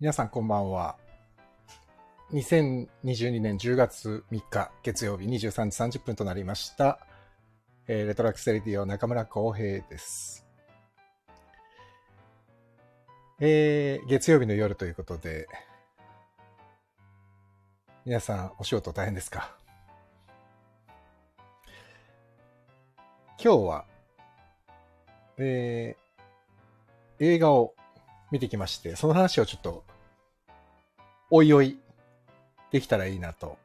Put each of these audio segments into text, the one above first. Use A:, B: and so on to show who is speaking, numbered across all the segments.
A: 皆さんこんばんは。2022年10月3日月曜日23時30分となりました。えーレトラクセレディオ中村浩平です。えー月曜日の夜ということで、皆さんお仕事大変ですか？今日は、えー映画を見てきまして、その話をちょっと、おいおい、できたらいいなと、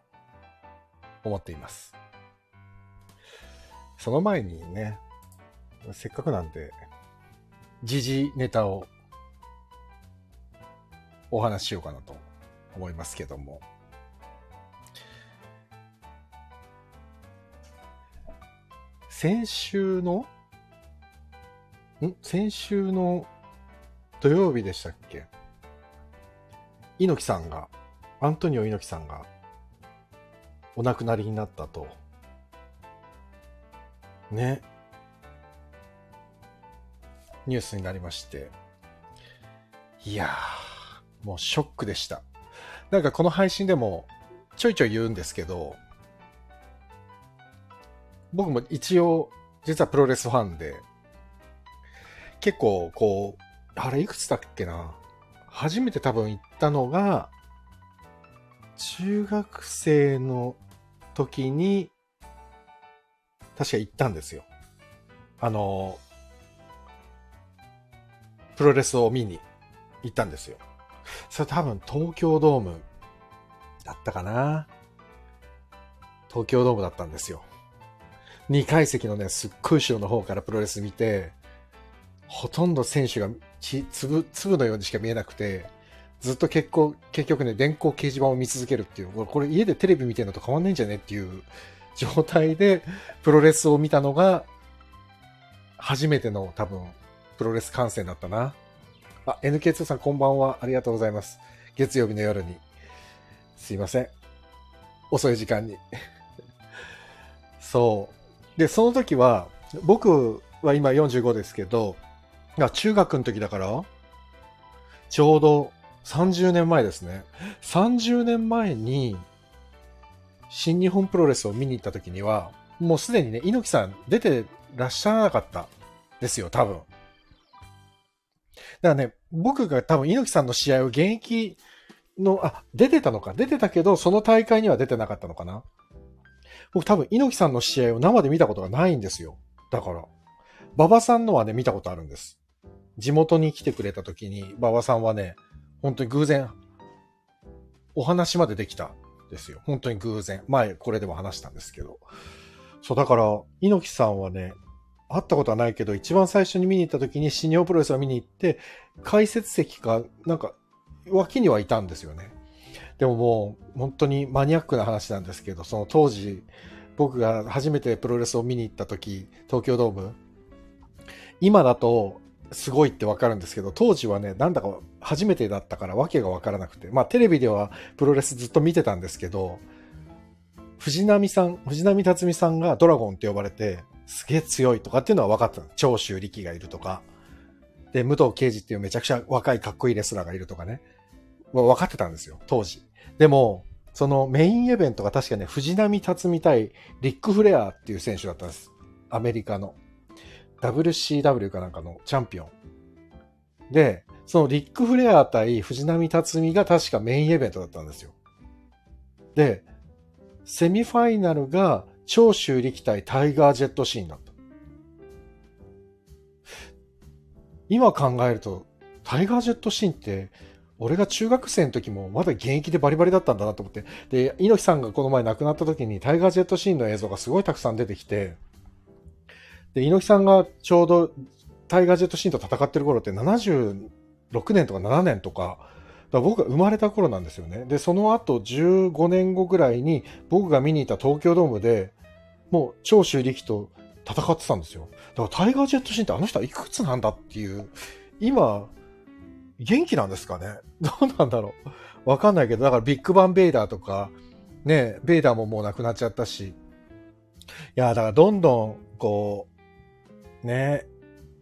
A: 思っています。その前にね、せっかくなんで、時事ネタを、お話ししようかなと思いますけども。先週のん？先週の土曜日でしたっけ？猪木さんが、アントニオ猪木さんが、お亡くなりになったと。ね。ニュースになりまして。いやー、もうショックでした。なんかこの配信でもちょいちょい言うんですけど、僕も一応、実はプロレスファンで、結構こう、あれいくつだっけな初めて多分行ったのが、中学生の時に、確か行ったんですよ。あの、プロレスを見に行ったんですよ。それ多分東京ドームだったかな東京ドームだったんですよ。2階席のね、すっごい後ろの方からプロレス見て、ほとんど選手がち粒粒のようにしか見えなくて、ずっと結構、結局ね、電光掲示板を見続けるっていう、これこれ家でテレビ見てるのと変わんないんじゃねっていう状態でプロレスを見たのが、初めての多分、プロレス観戦だったな。あ、NK2 さんこんばんは。ありがとうございます。月曜日の夜に。すいません。遅い時間に。そう。で、その時は、僕は今45ですけど、あ中学の時だから、ちょうど30年前ですね。30年前に、新日本プロレスを見に行った時には、もうすでにね、猪木さん出てらっしゃらなかったですよ、多分。だからね、僕が多分猪木さんの試合を現役の、あ、出てたのか、出てたけど、その大会には出てなかったのかな。僕多分猪木さんの試合を生で見たことがないんですよ。だから。馬場さんのはね、見たことあるんです。地元に来てくれた時に、馬場さんはね、本当に偶然、お話までできたんですよ。本当に偶然。前、これでも話したんですけど。そう、だから、猪木さんはね、会ったことはないけど、一番最初に見に行った時に新日本プロレスを見に行って、解説席か、なんか、脇にはいたんですよね。でももう、本当にマニアックな話なんですけど、その当時、僕が初めてプロレスを見に行った時、東京ドーム、今だとすごいってわかるんですけど、当時はね、なんだか初めてだったからわけがわからなくて、まあテレビではプロレスずっと見てたんですけど、藤波さん、藤波辰巳さんがドラゴンって呼ばれて、すげえ強いとかっていうのは分かった。長州力がいるとか。で、武藤敬司っていうめちゃくちゃ若いかっこいいレスラーがいるとかね。分かってたんですよ、当時。でも、そのメインイベントが確かね、藤波辰巳対リック・フレアっていう選手だったんです。アメリカの。WCW かなんかのチャンピオン。で、そのリック・フレア対藤波辰巳が確かメインイベントだったんですよ。で、セミファイナルが長州力対タイガー・ジェット・シーンだった。今考えると、タイガー・ジェット・シーンって、俺が中学生の時もまだ現役でバリバリだったんだなと思って。で、猪木さんがこの前亡くなった時にタイガー・ジェット・シーンの映像がすごいたくさん出てきて、で、猪木さんがちょうどタイガー・ジェット・シーンと戦ってる頃って76年とか7年とか、だ僕が生まれた頃なんですよね。で、その後15年後ぐらいに僕が見に行った東京ドームでもう長州力と戦ってたんですよ。だからタイガー・ジェット・シーンってあの人はいくつなんだっていう、今、元気なんですかね？どうなんだろう？わかんないけど、だからビッグバン・ベイダーとか、ね、ベイダーももう亡くなっちゃったし、いや、だからどんどん、こう、ね、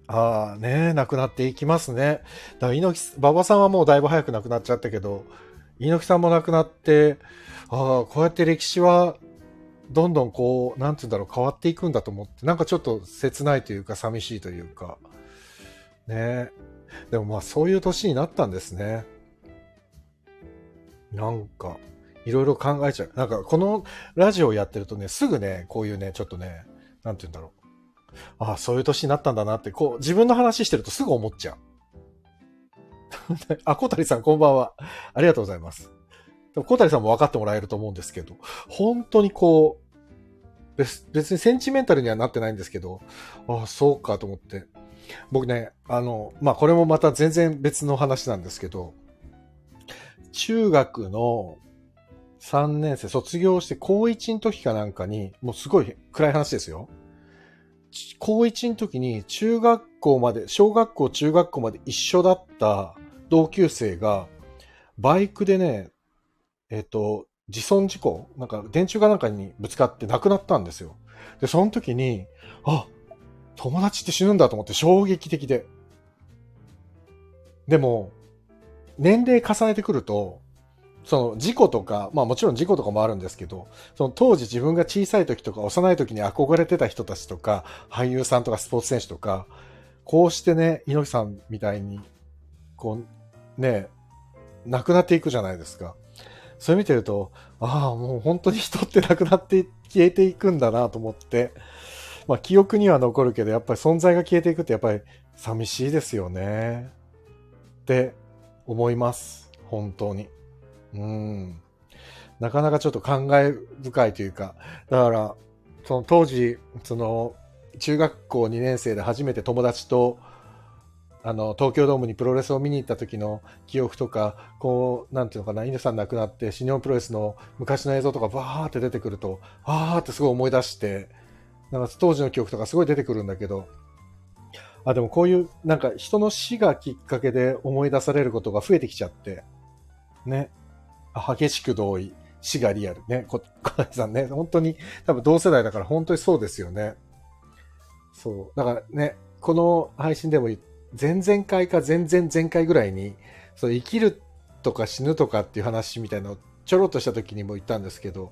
A: ああね、亡くなっていきますね。だから猪木、馬場さんはもうだいぶ早く亡くなっちゃったけど、猪木さんも亡くなって、ああ、こうやって歴史はどんどんこう、なんて言うんだろう、変わっていくんだと思って、なんかちょっと切ないというか、寂しいというか、ねでもまあそういう年になったんですね。なんか、いろいろ考えちゃう。なんかこのラジオやってるとね、すぐね、こういうね、ちょっとね、なんて言うんだろう。ああ、そういう年になったんだなって、こう、自分の話してるとすぐ思っちゃう。あ、小谷さんこんばんは。ありがとうございます。でも小谷さんも分かってもらえると思うんですけど、本当にこう、別にセンチメンタルにはなってないんですけど、ああ、そうかと思って。僕ね、あの、まあ、これもまた全然別の話なんですけど、中学の3年生卒業して高1の時かなんかに、もうすごい暗い話ですよ。高1の時に中学校まで、小学校、中学校まで一緒だった同級生が、バイクでね、えっ、と、自損事故なんか電柱かなんかにぶつかって亡くなったんですよ。で、その時に、あ、友達って死ぬんだと思って衝撃的で。でも、年齢重ねてくると、その事故とか、まあもちろん事故とかもあるんですけど、その当時自分が小さい時とか幼い時に憧れてた人たちとか、俳優さんとかスポーツ選手とか、こうしてね、猪木さんみたいに、こう、ね、亡くなっていくじゃないですか。それ見てると、ああ、もう本当に人って亡くなって消えていくんだなと思って、まあ記憶には残るけど、やっぱり存在が消えていくってやっぱり寂しいですよね。って思います。本当に。うん。なかなかちょっと感慨深いというか、だから、その当時、その、中学校2年生で初めて友達と、あの、東京ドームにプロレスを見に行った時の記憶とか、こう、なんていうのかな、稲さん亡くなって、新日本プロレスの昔の映像とかバーって出てくると、あーってすごい思い出して、なんか当時の記憶とかすごい出てくるんだけど、あ、でもこういう、なんか人の死がきっかけで思い出されることが増えてきちゃって、ね。激しく同意。死がリアル。ね。こ、小谷さんね。本当に、多分同世代だから本当にそうですよね。そう。だからね、この配信でも前々回か前々前回ぐらいに、そう、生きるとか死ぬとかっていう話みたいなのちょろっとした時にも言ったんですけど、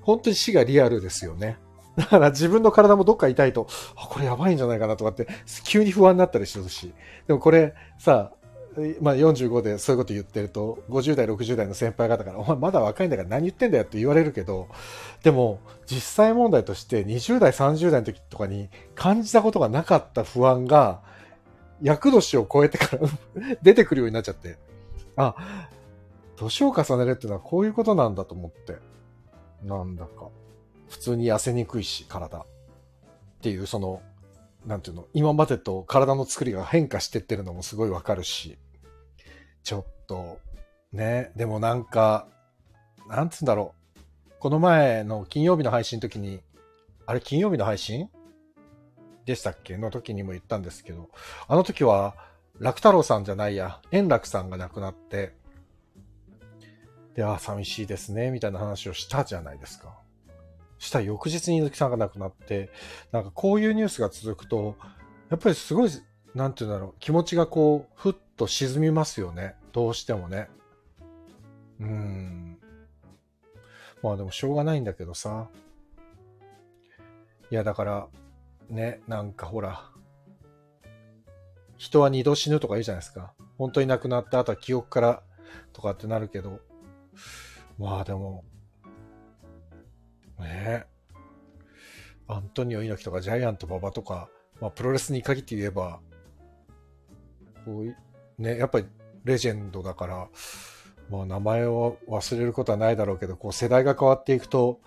A: 本当に死がリアルですよね。だから自分の体もどっか痛いと、あ、これやばいんじゃないかなとかって、急に不安になったりするし。でもこれさ、まあ45でそういうこと言ってると、50代、60代の先輩方から、お前まだ若いんだから何言ってんだよって言われるけど、でも実際問題として20代、30代の時とかに感じたことがなかった不安が、厄年を超えてから 出てくるようになっちゃって、あ、年を重ねるっていうのはこういうことなんだと思って、なんだか。普通に痩せにくいし、体。っていう、その、なんていうの、今までと体の作りが変化してってるのもすごいわかるし、ちょっと、ね、でもなんか、なんつうんだろう。この前の金曜日の配信の時に、あれ金曜日の配信？でしたっけ？の時にも言ったんですけど、あの時は、楽太郎さんじゃないや、円楽さんが亡くなって、で、あ、寂しいですね、みたいな話をしたじゃないですか。した翌日に猪木さんが亡くなって、なんかこういうニュースが続くと、やっぱりすごい、なんて言うんだろう、気持ちがこう、ふっと沈みますよね。どうしてもね。うん。まあでもしょうがないんだけどさ。いやだから、ね、なんかほら、人は二度死ぬとか言うじゃないですか。本当に亡くなった後は記憶からとかってなるけど、まあでも、ねえアントニオ猪木とかジャイアント馬場とか、まあ、プロレスに限って言えば、こうね、やっぱりレジェンドだから、まあ名前を忘れることはないだろうけど、こう世代が変わっていくと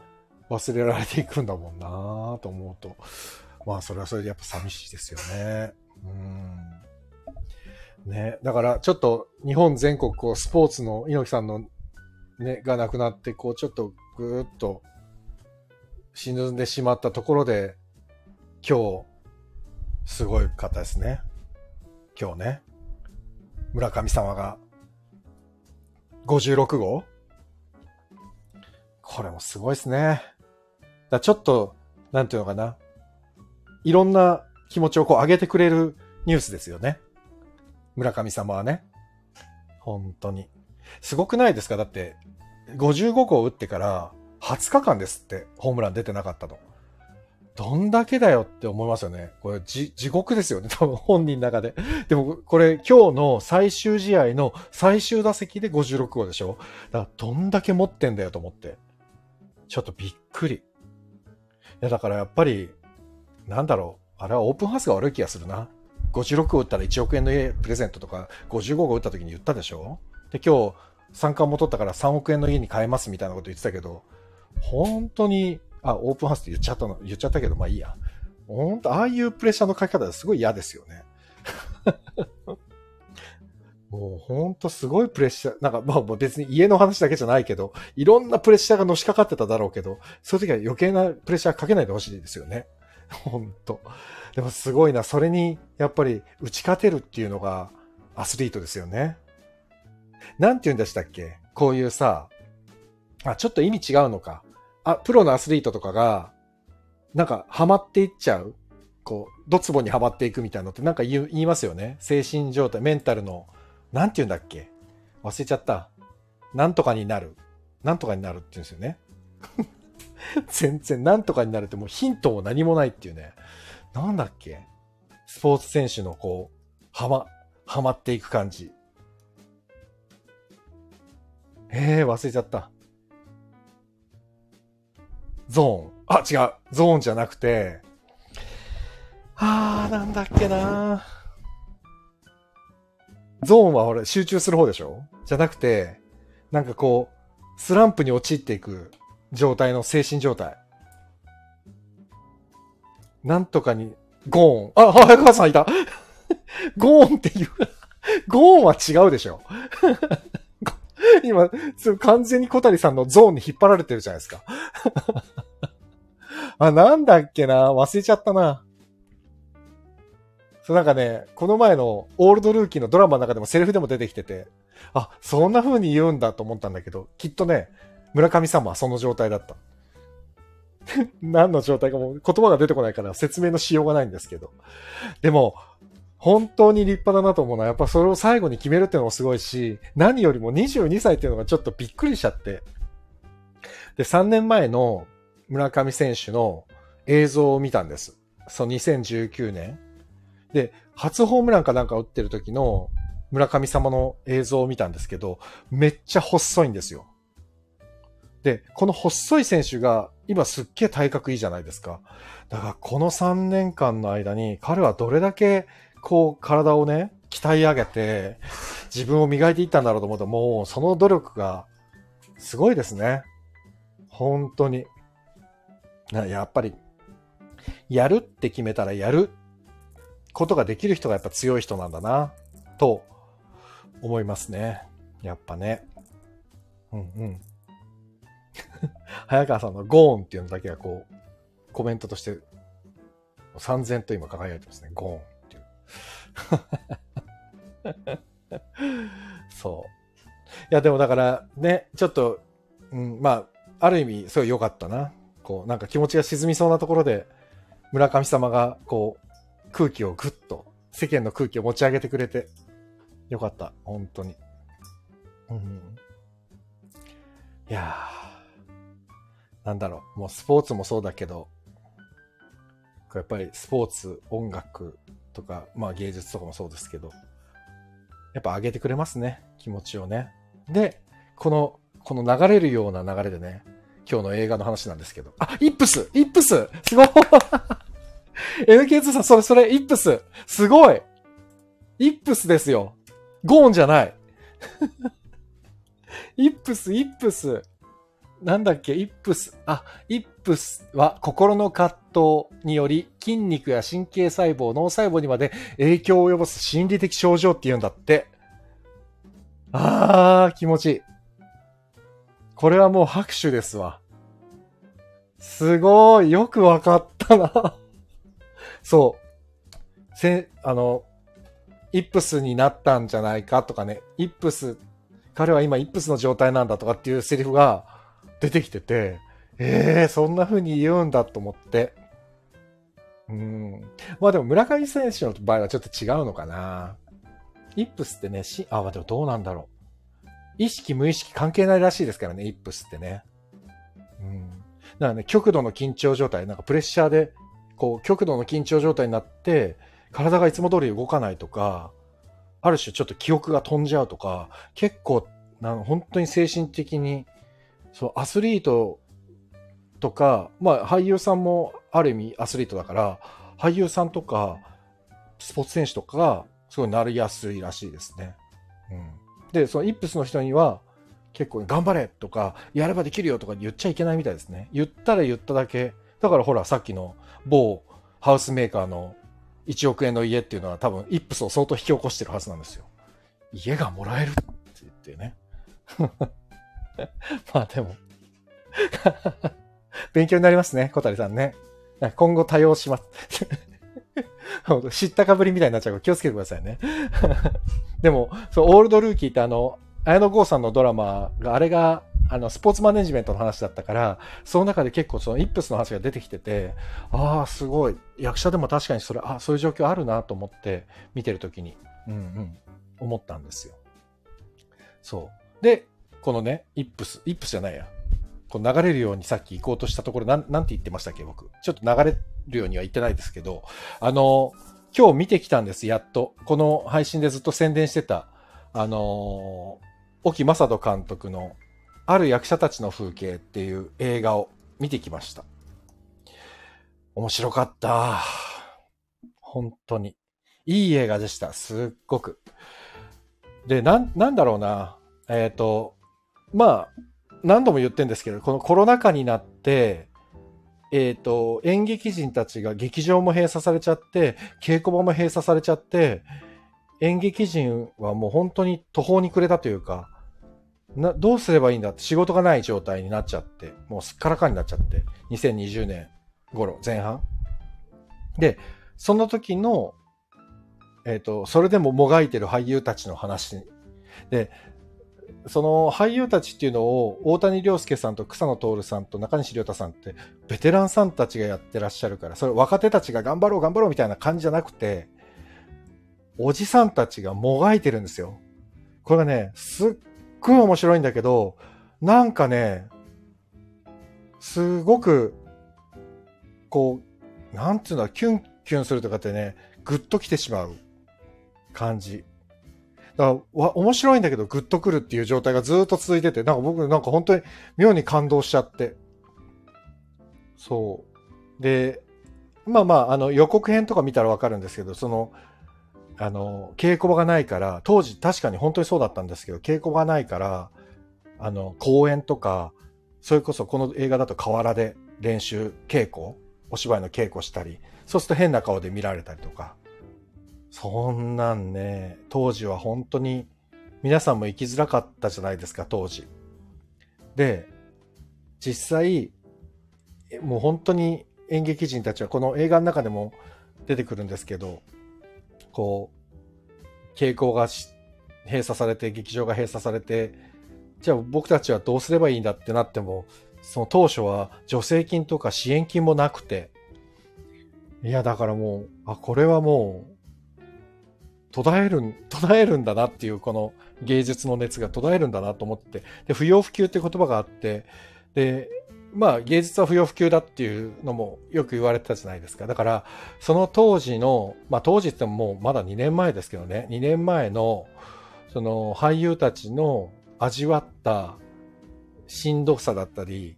A: 忘れられていくんだもんなと思うと、まあそれはそれでやっぱ寂しいですよね。うん。ね、だからちょっと日本全国こうスポーツの猪木さんのね、が亡くなって、こうちょっとぐーっと沈んでしまったところで、今日、すごい方ですね。今日ね。村上様が、56号これもすごいですね。だちょっと、なんていうのかな。いろんな気持ちをこう上げてくれるニュースですよね。村上様はね。本当に。すごくないですか？だって、55号打ってから20日間ですって、ホームラン出てなかったの。どんだけだよって思いますよね。これ、地獄ですよね。多分本人の中で。でも、これ、今日の最終試合の最終打席で56号でしょだから、どんだけ持ってんだよと思って。ちょっとびっくり。いや、だからやっぱり、なんだろう。あれはオープンハウスが悪い気がするな。56号打ったら1億円の家プレゼントとか、55号打った時に言ったでしょで、今日、三冠も取ったから3億円の家に買えますみたいなこと言ってたけど、本当にあ、オープンハウスって言っちゃったの、言っちゃったけど、まあいいや。本当ああいうプレッシャーの書き方すごい嫌ですよね。もうほんとすごいプレッシャー、なんかまあ別に家の話だけじゃないけど、いろんなプレッシャーがのしかかってただろうけど、そういう時は余計なプレッシャーかけないでほしいですよね。ほんと。でもすごいな、それにやっぱり打ち勝てるっていうのがアスリートですよね。なんて言うんでしたっけ？こういうさ、あ、ちょっと意味違うのか。あ、プロのアスリートとかが、なんか、ハマっていっちゃう。こう、ドツボにはまっていくみたいなのってなんか言いますよね。精神状態、メンタルの、なんて言うんだっけ？忘れちゃった。なんとかになる。なんとかになるって言うんですよね。全然、なんとかになるってもうヒントも何もないっていうね。なんだっけ？スポーツ選手のこう、はま、はまっていく感じ。ええー、忘れちゃった。ゾーン。あ、違う。ゾーンじゃなくて、あー、なんだっけなゾーンは俺集中する方でしょ？じゃなくて、なんかこう、スランプに陥っていく状態の精神状態。なんとかに、ゴーン。あ、早川さんいた。ゴーンっていう。ゴーンは違うでしょ。今、完全に小谷さんのゾーンに引っ張られてるじゃないですか。あ、なんだっけな？忘れちゃったな。そうなんかね、この前のオールドルーキーのドラマの中でもセリフでも出てきてて、あ、そんな風に言うんだと思ったんだけど、きっとね、村上さんもその状態だった。何の状態かも言葉が出てこないから説明のしようがないんですけど。でも、本当に立派だなと思うのは、やっぱそれを最後に決めるっていうのもすごいし、何よりも22歳っていうのがちょっとびっくりしちゃって。で、3年前の村上選手の映像を見たんです。そう、2019年。で、初ホームランかなんか打ってる時の村上様の映像を見たんですけど、めっちゃ細いんですよ。で、この細い選手が今すっげえ体格いいじゃないですか。だからこの3年間の間に彼はどれだけこう体をね、鍛え上げて 自分を磨いていったんだろうと思うともうその努力がすごいですね。本当に。やっぱり、やるって決めたらやることができる人がやっぱ強い人なんだな、と思いますね。やっぱね。うんうん。早川さんのゴーンっていうのだけがこう、コメントとして三千と今輝いてますね。ゴーン。そう。いや、でもだからね、ちょっと、うん、まあ、ある意味、すごい良かったな。こう、なんか気持ちが沈みそうなところで、村上様が、こう、空気をぐっと、世間の空気を持ち上げてくれて、よかった。本当に。うん。いやー、なんだろう。もうスポーツもそうだけど、やっぱりスポーツ、音楽とか、まあ芸術とかもそうですけど、やっぱ上げてくれますね。気持ちをね。で、この、この流れるような流れでね、今日の映画の話なんですけど。あ、イップスイップスすごい !NK2 さん、それそれ、イップスすごいイップスですよ。ゴーンじゃない。イップス、イップス。なんだっけ、イップス。あ、イップスは心の葛藤により筋肉や神経細胞、脳細胞にまで影響を及ぼす心理的症状って言うんだって。あー、気持ちいい。これはもう拍手ですわ。すごい、よくわかったな そう。せ、あの、イップスになったんじゃないかとかね、イップス、彼は今イップスの状態なんだとかっていうセリフが出てきてて、ええー、そんな風に言うんだと思って。うん。まあでも村上選手の場合はちょっと違うのかな。イップスってね、し、あ、まあでもどうなんだろう。意識無意識関係ないらしいですからね、イップスってね。うん。だからね、極度の緊張状態、なんかプレッシャーで、こう、極度の緊張状態になって、体がいつも通り動かないとか、ある種ちょっと記憶が飛んじゃうとか、結構、なん本当に精神的に、そう、アスリートとか、まあ俳優さんもある意味アスリートだから、俳優さんとか、スポーツ選手とかが、すごいなりやすいらしいですね。うん。で、そのイップスの人には、結構頑張れとか、やればできるよとか言っちゃいけないみたいですね。言ったら言っただけ。だからほら、さっきの某ハウスメーカーの1億円の家っていうのは多分イップスを相当引き起こしてるはずなんですよ。家がもらえるって言ってね。まあでも。勉強になりますね、小谷さんね。今後多用します。知ったかぶりみたいになっちゃうから気をつけてくださいね。でも、そう、オールドルーキーってあの、綾野剛さんのドラマが、あれが、あの、スポーツマネジメントの話だったから、その中で結構そのイップスの話が出てきてて、ああ、すごい。役者でも確かにそれ、あそういう状況あるなと思って見てるときに、うんうん、思ったんですよ。そう。で、このね、イップス、イップスじゃないや。こう流れるようにさっき行こうとしたところ、なん、なんて言ってましたっけ、僕。ちょっと流れるようには言ってないですけど、あの、今日見てきたんです、やっと。この配信でずっと宣伝してた、あの、沖正人監督の、ある役者たちの風景っていう映画を見てきました。面白かった。本当に。いい映画でした。すっごく。で、なん、なんだろうな。えっ、と、まあ、何度も言ってるんですけど、このコロナ禍になって、えっ、と、演劇人たちが劇場も閉鎖されちゃって、稽古場も閉鎖されちゃって、演劇人はもう本当に途方に暮れたというか、な、どうすればいいんだって仕事がない状態になっちゃって、もうすっからかになっちゃって、2020年頃、前半。で、その時の、えっ、と、それでももがいてる俳優たちの話。で、その俳優たちっていうのを大谷亮介さんと草野徹さんと中西亮太さんってベテランさんたちがやってらっしゃるから、それ若手たちが頑張ろう頑張ろうみたいな感じじゃなくて、おじさんたちがもがいてるんですよ。これがね、すっごい面白いんだけど、なんかね、すごく、こう、なんていうんだ、キュンキュンするとかってね、ぐっと来てしまう感じ。だから、わ、面白いんだけど、グッとくるっていう状態がずっと続いてて、なんか僕、なんか本当に妙に感動しちゃって。そう。で、まあまあ、あの、予告編とか見たらわかるんですけど、その、あの、稽古場がないから、当時確かに本当にそうだったんですけど、稽古場がないから、あの、公演とか、それこそこの映画だと河原で練習、稽古、お芝居の稽古したり、そうすると変な顔で見られたりとか、そんなんね、当時は本当に皆さんも生きづらかったじゃないですか、当時。で、実際、もう本当に演劇人たちはこの映画の中でも出てくるんですけど、こう、稽古が閉鎖されて、劇場が閉鎖されて、じゃあ僕たちはどうすればいいんだってなっても、その当初は助成金とか支援金もなくて、いやだからもう、あ、これはもう、途絶える、途絶えるんだなっていうこの芸術の熱が途絶えるんだなと思って、で、不要不急って言葉があって、で、まあ芸術は不要不急だっていうのもよく言われてたじゃないですか。だから、その当時の、まあ当時ってもうまだ2年前ですけどね、2年前の、その俳優たちの味わったしんどさだったり、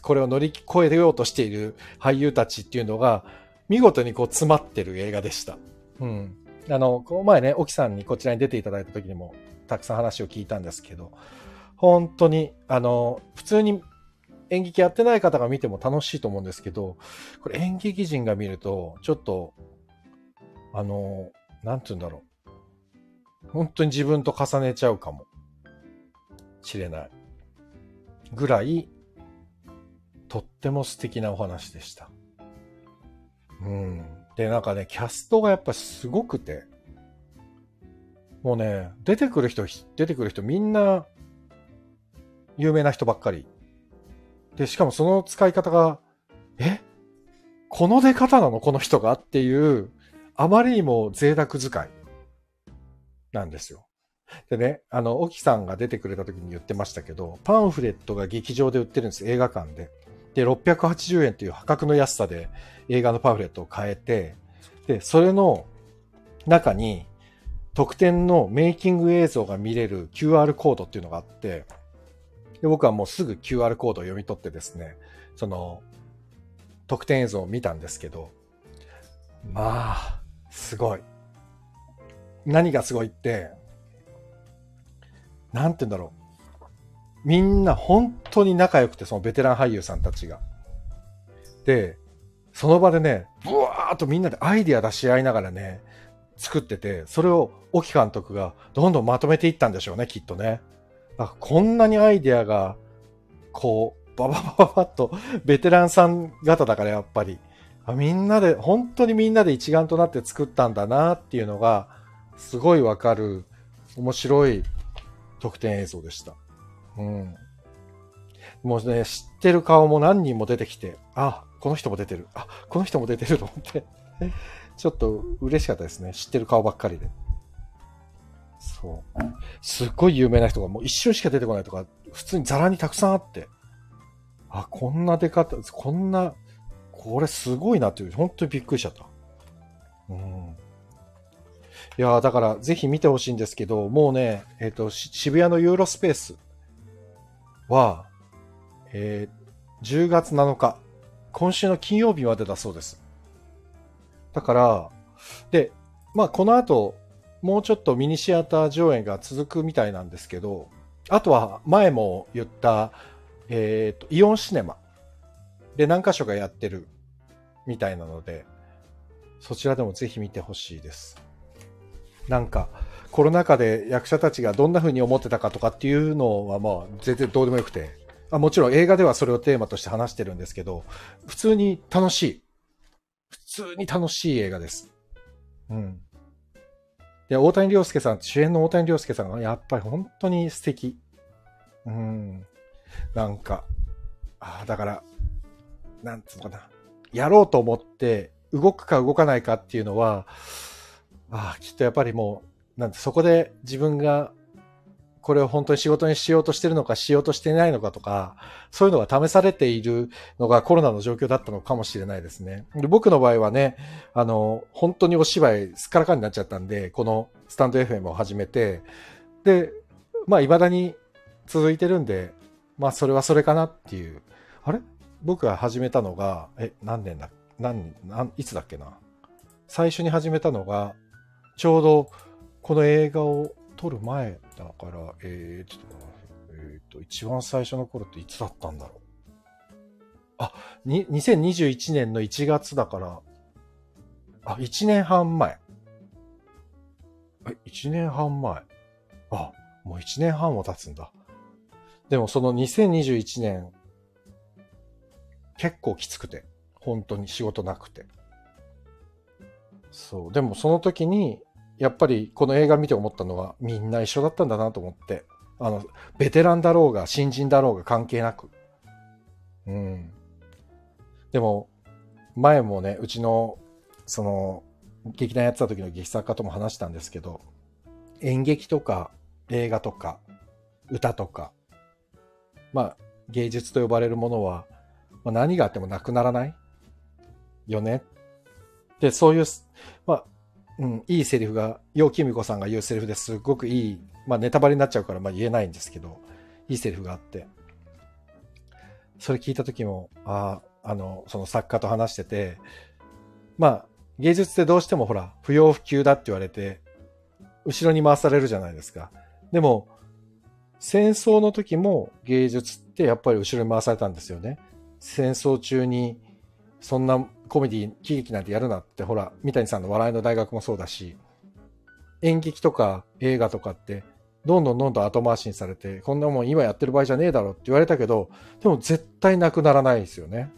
A: これを乗り越えようとしている俳優たちっていうのが、見事にこう詰まってる映画でした。うん。あの、この前ね、沖さんにこちらに出ていただいた時にも、たくさん話を聞いたんですけど、本当に、あの、普通に演劇やってない方が見ても楽しいと思うんですけど、これ演劇人が見ると、ちょっと、あの、なんて言うんだろう。本当に自分と重ねちゃうかもしれない。ぐらい、とっても素敵なお話でした。うん。で、なんかね、キャストがやっぱすごくて、もうね、出てくる人、出てくる人みんな、有名な人ばっかり。で、しかもその使い方が、え？この出方なの？この人が？っていう、あまりにも贅沢使いなんですよ。でね、あの、沖さんが出てくれた時に言ってましたけど、パンフレットが劇場で売ってるんです、映画館で。で、680円という破格の安さで映画のパンフレットを買えて、で、それの中に特典のメイキング映像が見れる QR コードっていうのがあって、で僕はもうすぐ QR コードを読み取ってですね、その特典映像を見たんですけど、まあ、すごい。何がすごいって、なんて言うんだろう。みんな本当に仲良くて、そのベテラン俳優さんたちが。で、その場でね、ブワーっとみんなでアイディア出し合いながらね、作ってて、それを沖監督がどんどんまとめていったんでしょうね、きっとね。あこんなにアイディアが、こう、バババババッと、ベテランさん方だからやっぱり、あみんなで、本当にみんなで一丸となって作ったんだなっていうのが、すごいわかる、面白い特典映像でした。うん。もうね、知ってる顔も何人も出てきて、あ、この人も出てる。あ、この人も出てると思って、ちょっと嬉しかったですね。知ってる顔ばっかりで。そう。すっごい有名な人がもう一瞬しか出てこないとか、普通にザラにたくさんあって、あ、こんな出方、こんな、これすごいなっていう、本当にびっくりしちゃった。うん。いやだからぜひ見てほしいんですけど、もうね、えっ、と、渋谷のユーロスペースは、えー10月7日、今週の金曜日までだそうです。だから、で、まあこの後、もうちょっとミニシアター上演が続くみたいなんですけど、あとは前も言った、えっ、と、イオンシネマで何箇所かやってるみたいなので、そちらでもぜひ見てほしいです。なんか、コロナ禍で役者たちがどんな風に思ってたかとかっていうのはまあ全然どうでもよくて、あもちろん映画ではそれをテーマとして話してるんですけど、普通に楽しい。普通に楽しい映画です。うん。で、大谷亮介さん、主演の大谷亮介さんがやっぱり本当に素敵。うん。なんか、ああ、だから、なんつうのかな。やろうと思って動くか動かないかっていうのは、ああ、きっとやっぱりもう、なんてそこで自分がこれを本当に仕事にしようとしてるのかしようとしていないのかとか、そういうのが試されているのがコロナの状況だったのかもしれないですね。で僕の場合はね、あの、本当にお芝居すっからかになっちゃったんで、このスタンド FM を始めて、で、まあ未だに続いてるんで、まあそれはそれかなっていう。あれ？僕が始めたのが、え、何年だ？何、何、いつだっけな？最初に始めたのが、ちょうどこの映画を撮る前だから、えー、ちょっと待って、えーと、一番最初の頃っていつだったんだろう？あ、に、2021年の1月だから、あ、1年半前。え、1年半前。あ、もう1年半も経つんだ。でもその2021年、結構きつくて、本当に仕事なくて。そう。でもその時に、やっぱりこの映画見て思ったのは、みんな一緒だったんだなと思って。あの、ベテランだろうが、新人だろうが関係なく。うん。でも、前もね、うちの、その、劇団やってた時の劇作家とも話したんですけど、演劇とか映画とか歌とか、まあ、芸術と呼ばれるものは、まあ、何があってもなくならないよね。で、そういう、まあ、うん、いいセリフが、楊貴美子さんが言うセリフですごくいい、まあネタバレになっちゃうからまあ言えないんですけど、いいセリフがあって、それ聞いた時も、ああ、あの、その作家と話してて、まあ、芸術ってどうしてもほら、不要不急だって言われて、後ろに回されるじゃないですか。でも、戦争の時も芸術ってやっぱり後ろに回されたんですよね。戦争中に、そんなコメディ、喜劇なんてやるなって、ほら、三谷さんの笑いの大学もそうだし、演劇とか映画とかって、どんどんどんどん後回しにされて、こんなもん今やってる場合じゃねえだろって言われたけど、でも絶対なくならないですよね。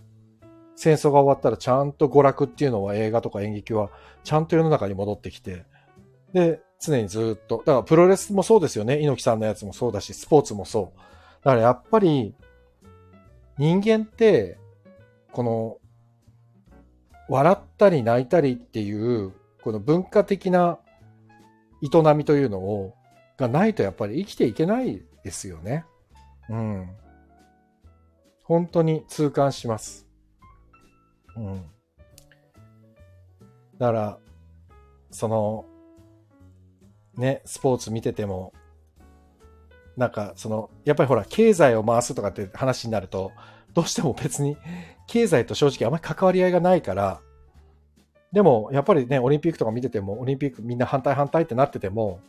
A: 戦争が終わったらちゃんと娯楽っていうのは映画とか演劇はちゃんと世の中に戻ってきて、で、常にずっと、だからプロレスもそうですよね。猪木さんのやつもそうだし、スポーツもそう。だからやっぱり、人間って、この、笑ったり泣いたりっていう、この文化的な営みというのを、がないとやっぱり生きていけないですよね。うん。本当に痛感します。うん。だから、その、ね、スポーツ見てても、なんか、その、やっぱりほら、経済を回すとかって話になると、どうしても別に、経済と正直あまり関わり合いがないから、でも、やっぱりね、オリンピックとか見てても、オリンピックみんな反対反対ってなってても、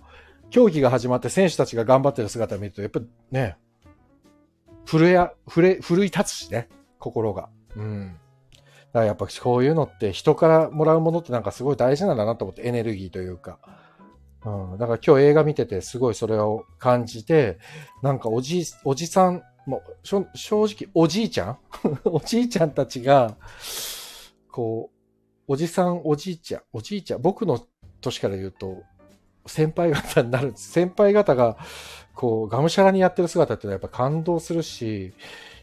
A: 競技が始まって選手たちが頑張ってる姿を見ると、やっぱりね、震えや、震え、奮い立つしね、心が。うん。だからやっぱこういうのって人からもらうものってなんかすごい大事なんだなと思って、エネルギーというか。うん。だから今日映画見ててすごいそれを感じて、なんかおじ、おじさん、もう、正直おじいちゃん？おじいちゃんたちが、こう、おじさん、おじいちゃん、おじいちゃん、僕の年から言うと、先輩方になる。先輩方が、こう、がむしゃらにやってる姿ってのはやっぱ感動するし、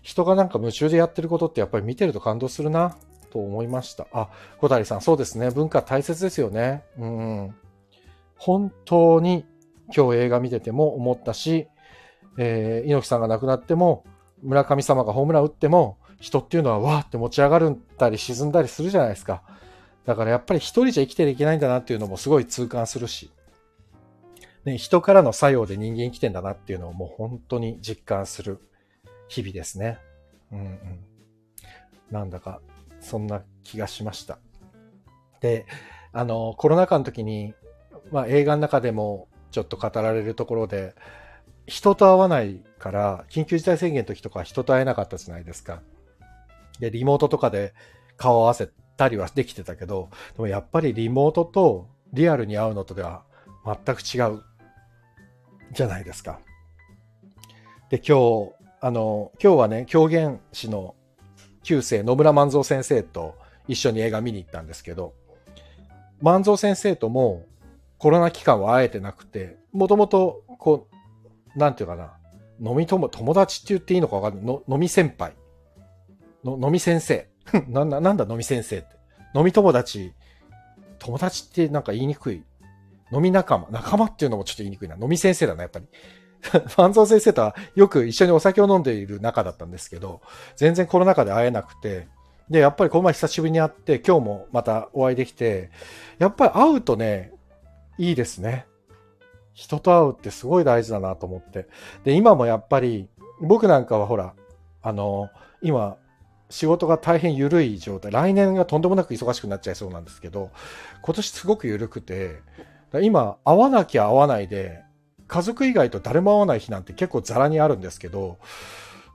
A: 人がなんか夢中でやってることってやっぱり見てると感動するな、と思いました。あ、小谷さん、そうですね。文化大切ですよね。うん。本当に今日映画見てても思ったし、えー、猪木さんが亡くなっても、村上様がホームラン打っても、人っていうのはわーって持ち上がるったり沈んだりするじゃないですか。だからやっぱり一人じゃ生きていけないんだなっていうのもすごい痛感するし、ね、人からの作用で人間生きてんだなっていうのをもう本当に実感する日々ですね。うんうん。なんだか、そんな気がしました。で、あの、コロナ禍の時に、まあ映画の中でもちょっと語られるところで、人と会わないから、緊急事態宣言の時とか人と会えなかったじゃないですか。で、リモートとかで顔を合わせたりはできてたけど、でもやっぱりリモートとリアルに会うのとでは全く違うじゃないですか。で、今日、あの、今日はね、狂言師の旧世野村万蔵先生と一緒に映画見に行ったんですけど、万蔵先生ともコロナ期間は会えてなくて、もともと、こう、なんていうかな、飲み友、友達って言っていいのかわかんない。の飲み先輩。の飲み先生。なんだ、なんだ飲み先生って。飲み友達。友達ってなんか言いにくい。飲み仲間。仲間っていうのもちょっと言いにくいな。飲み先生だな、やっぱり。万蔵先生とはよく一緒にお酒を飲んでいる仲だったんですけど、全然コロナ禍で会えなくて、で、やっぱりこの前久しぶりに会って、今日もまたお会いできて、やっぱり会うとね、いいですね。人と会うってすごい大事だなと思って。で、今もやっぱり、僕なんかはほら、あの、今、仕事が大変緩い状態。来年がとんでもなく忙しくなっちゃいそうなんですけど、今年すごく緩くて、今、会わなきゃ会わないで、家族以外と誰も会わない日なんて結構ザラにあるんですけど、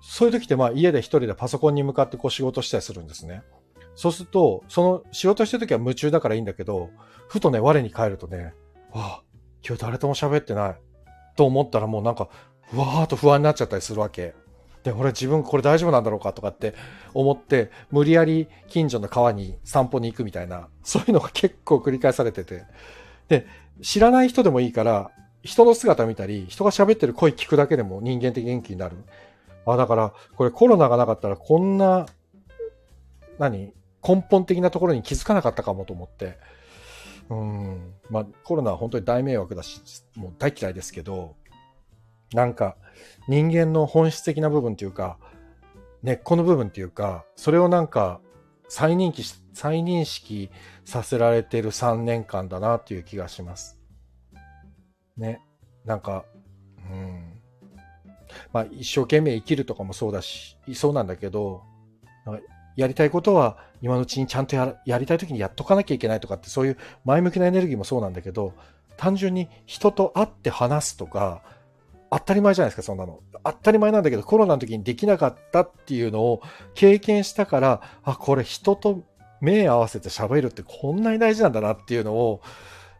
A: そういう時ってまあ家で一人でパソコンに向かってこう仕事したりするんですね。そうすると、その仕事してる時は夢中だからいいんだけど、ふとね、我に返るとね、わあ、今日誰とも喋ってない。と思ったらもうなんか、わーっと不安になっちゃったりするわけ。で、俺自分これ大丈夫なんだろうかとかって思って、無理やり近所の川に散歩に行くみたいな、そういうのが結構繰り返されてて。で、知らない人でもいいから、人の姿見たり、人が喋ってる声聞くだけでも人間的元気になる。あ、だから、これコロナがなかったらこんな、何根本的なところに気づかなかったかもと思って。うん。まあ、コロナは本当に大迷惑だし、もう大嫌いですけど、なんか、人間の本質的な部分っていうか、根っこの部分っていうか、それをなんか、再認識、再認識させられてる3年間だなっていう気がします。ね。なんか、うん。まあ、一生懸命生きるとかもそうだし、そうなんだけど、やりたいことは今のうちにちゃんとやりたい時にやっとかなきゃいけないとかってそういう前向きなエネルギーもそうなんだけど、単純に人と会って話すとか、当たり前じゃないですか、そんなの。当たり前なんだけど、コロナの時にできなかったっていうのを経験したから、あ、これ人と目合わせて喋るってこんなに大事なんだなっていうのを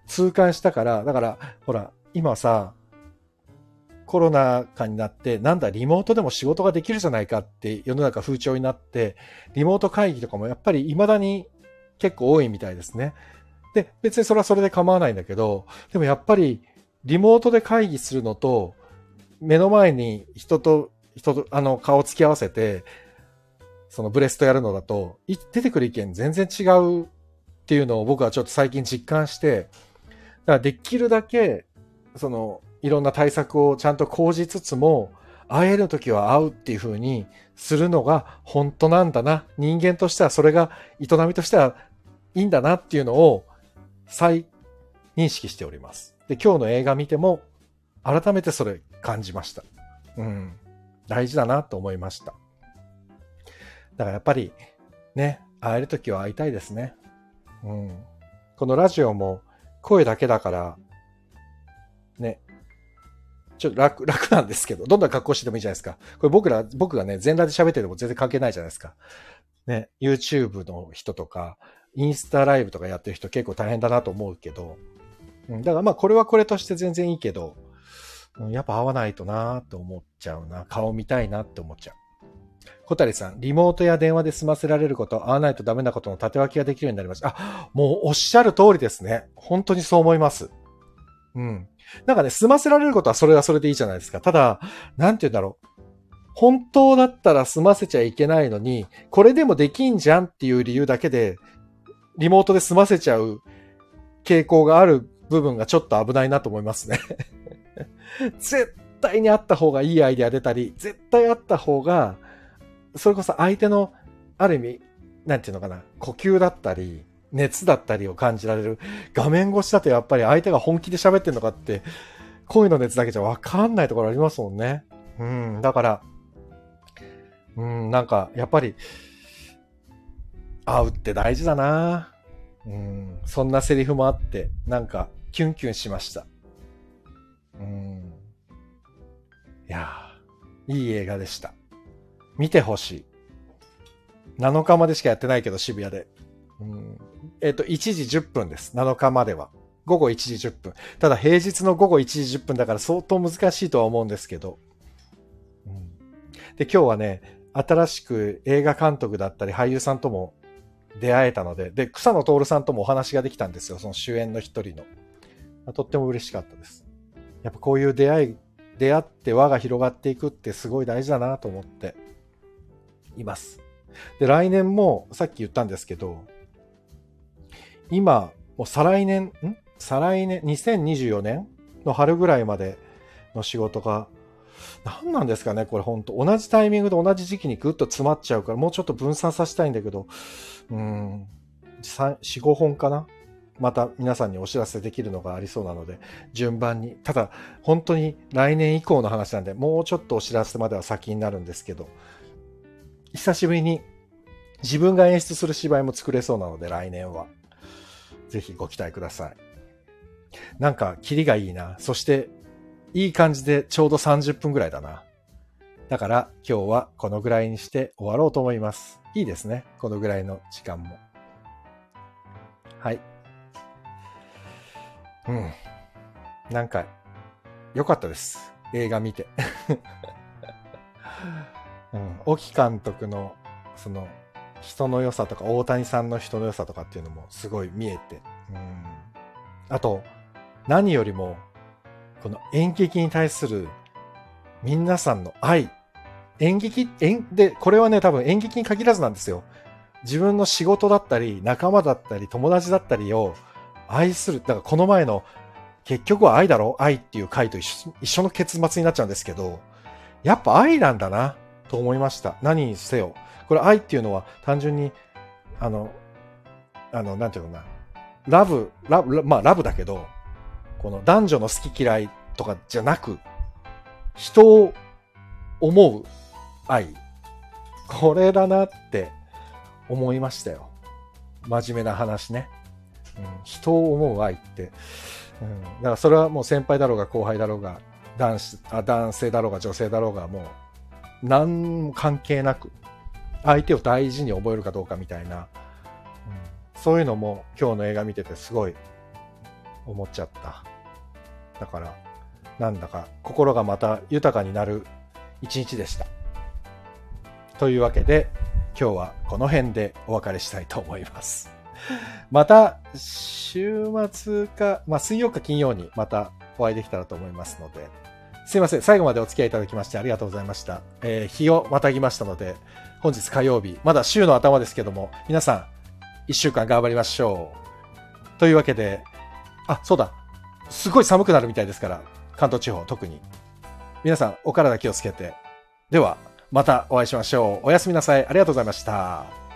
A: 痛感したから、だから、ほら、今さ、コロナ禍になって、なんだ、リモートでも仕事ができるじゃないかって世の中風潮になって、リモート会議とかもやっぱり未だに結構多いみたいですね。で、別にそれはそれで構わないんだけど、でもやっぱりリモートで会議するのと、目の前に人と、人と、あの、顔つき合わせて、そのブレストやるのだと、出てくる意見全然違うっていうのを僕はちょっと最近実感して、だからできるだけ、その、いろんな対策をちゃんと講じつつも、会える時は会うっていう風にするのが本当なんだな。人間としてはそれが営みとしてはいいんだなっていうのを再認識しております。で、今日の映画見ても改めてそれ感じました。うん。大事だなと思いました。だからやっぱりね、会える時は会いたいですね。うん。このラジオも声だけだから、ちょっと楽、楽なんですけど、どんな格好しててもいいじゃないですか。これ僕ら、僕がね、全裸で喋ってても全然関係ないじゃないですか。ね、YouTube の人とか、インスタライブとかやってる人結構大変だなと思うけど、うん、だからまあこれはこれとして全然いいけど、うん、やっぱ会わないとなーと思っちゃうな。顔見たいなって思っちゃう。小谷さん、リモートや電話で済ませられること、会わないとダメなことの縦分けができるようになりました。あ、もうおっしゃる通りですね。本当にそう思います。うん。なんかね、済ませられることはそれはそれでいいじゃないですか。ただ、なんて言うんだろう。本当だったら済ませちゃいけないのに、これでもできんじゃんっていう理由だけで、リモートで済ませちゃう傾向がある部分がちょっと危ないなと思いますね 絶対にあった方がいいアイデア出たり、絶対あった方が、それこそ相手の、ある意味、なんていうのかな、呼吸だったり、熱だったりを感じられる。画面越しだとやっぱり相手が本気で喋ってんのかって、声の熱だけじゃわかんないところありますもんね。うん、だから、うん、なんか、やっぱり、会うって大事だなうん、そんなセリフもあって、なんか、キュンキュンしました。うん。いや、いい映画でした。見てほしい。7日までしかやってないけど、渋谷で。うん、えっ、と、1時10分です。7日までは。午後1時10分。ただ平日の午後1時10分だから相当難しいとは思うんですけど。うん、で、今日はね、新しく映画監督だったり俳優さんとも出会えたので、で、草野徹さんともお話ができたんですよ。その主演の一人の。とっても嬉しかったです。やっぱこういう出会い、出会って輪が広がっていくってすごい大事だなと思っています。で、来年もさっき言ったんですけど、今、もう再来年、ん？再来年、2024年の春ぐらいまでの仕事が、何なんですかねこれ本当。同じタイミングで同じ時期にぐっと詰まっちゃうから、もうちょっと分散させたいんだけど、うん、4、5本かな？また皆さんにお知らせできるのがありそうなので、順番に。ただ、本当に来年以降の話なんで、もうちょっとお知らせまでは先になるんですけど、久しぶりに自分が演出する芝居も作れそうなので、来年は。ぜひご期待ください。なんか、キリがいいな。そして、いい感じでちょうど30分ぐらいだな。だから、今日はこのぐらいにして終わろうと思います。いいですね。このぐらいの時間も。はい。うん。なんか、良かったです。映画見て。うん。沖監督の、その、人の良さとか、大谷さんの人の良さとかっていうのもすごい見えて。うん。あと、何よりも、この演劇に対する皆さんの愛。演劇、演、で、これはね、多分演劇に限らずなんですよ。自分の仕事だったり、仲間だったり、友達だったりを愛する。だからこの前の、結局は愛だろ？愛っていう回と一緒の結末になっちゃうんですけど、やっぱ愛なんだな、と思いました。何にせよ。これ愛っていうのは単純に、あの、あの、なんていうのかな。ラブ、ラブ、まあラブだけど、この男女の好き嫌いとかじゃなく、人を思う愛。これだなって思いましたよ。真面目な話ね。うん、人を思う愛って、うん、だからそれはもう先輩だろうが後輩だろうが、男子、あ男性だろうが女性だろうがもう、何も関係なく、相手を大事に覚えるかどうかみたいな、うん、そういうのも今日の映画見ててすごい思っちゃった。だから、なんだか心がまた豊かになる一日でした。というわけで、今日はこの辺でお別れしたいと思います。また、週末か、まあ、水曜か金曜にまたお会いできたらと思いますので、すいません。最後までお付き合いいただきましてありがとうございました。えー、日をまたぎましたので、本日火曜日、まだ週の頭ですけども、皆さん、一週間頑張りましょう。というわけで、あ、そうだ。すごい寒くなるみたいですから、関東地方特に。皆さん、お体気をつけて。では、またお会いしましょう。おやすみなさい。ありがとうございました。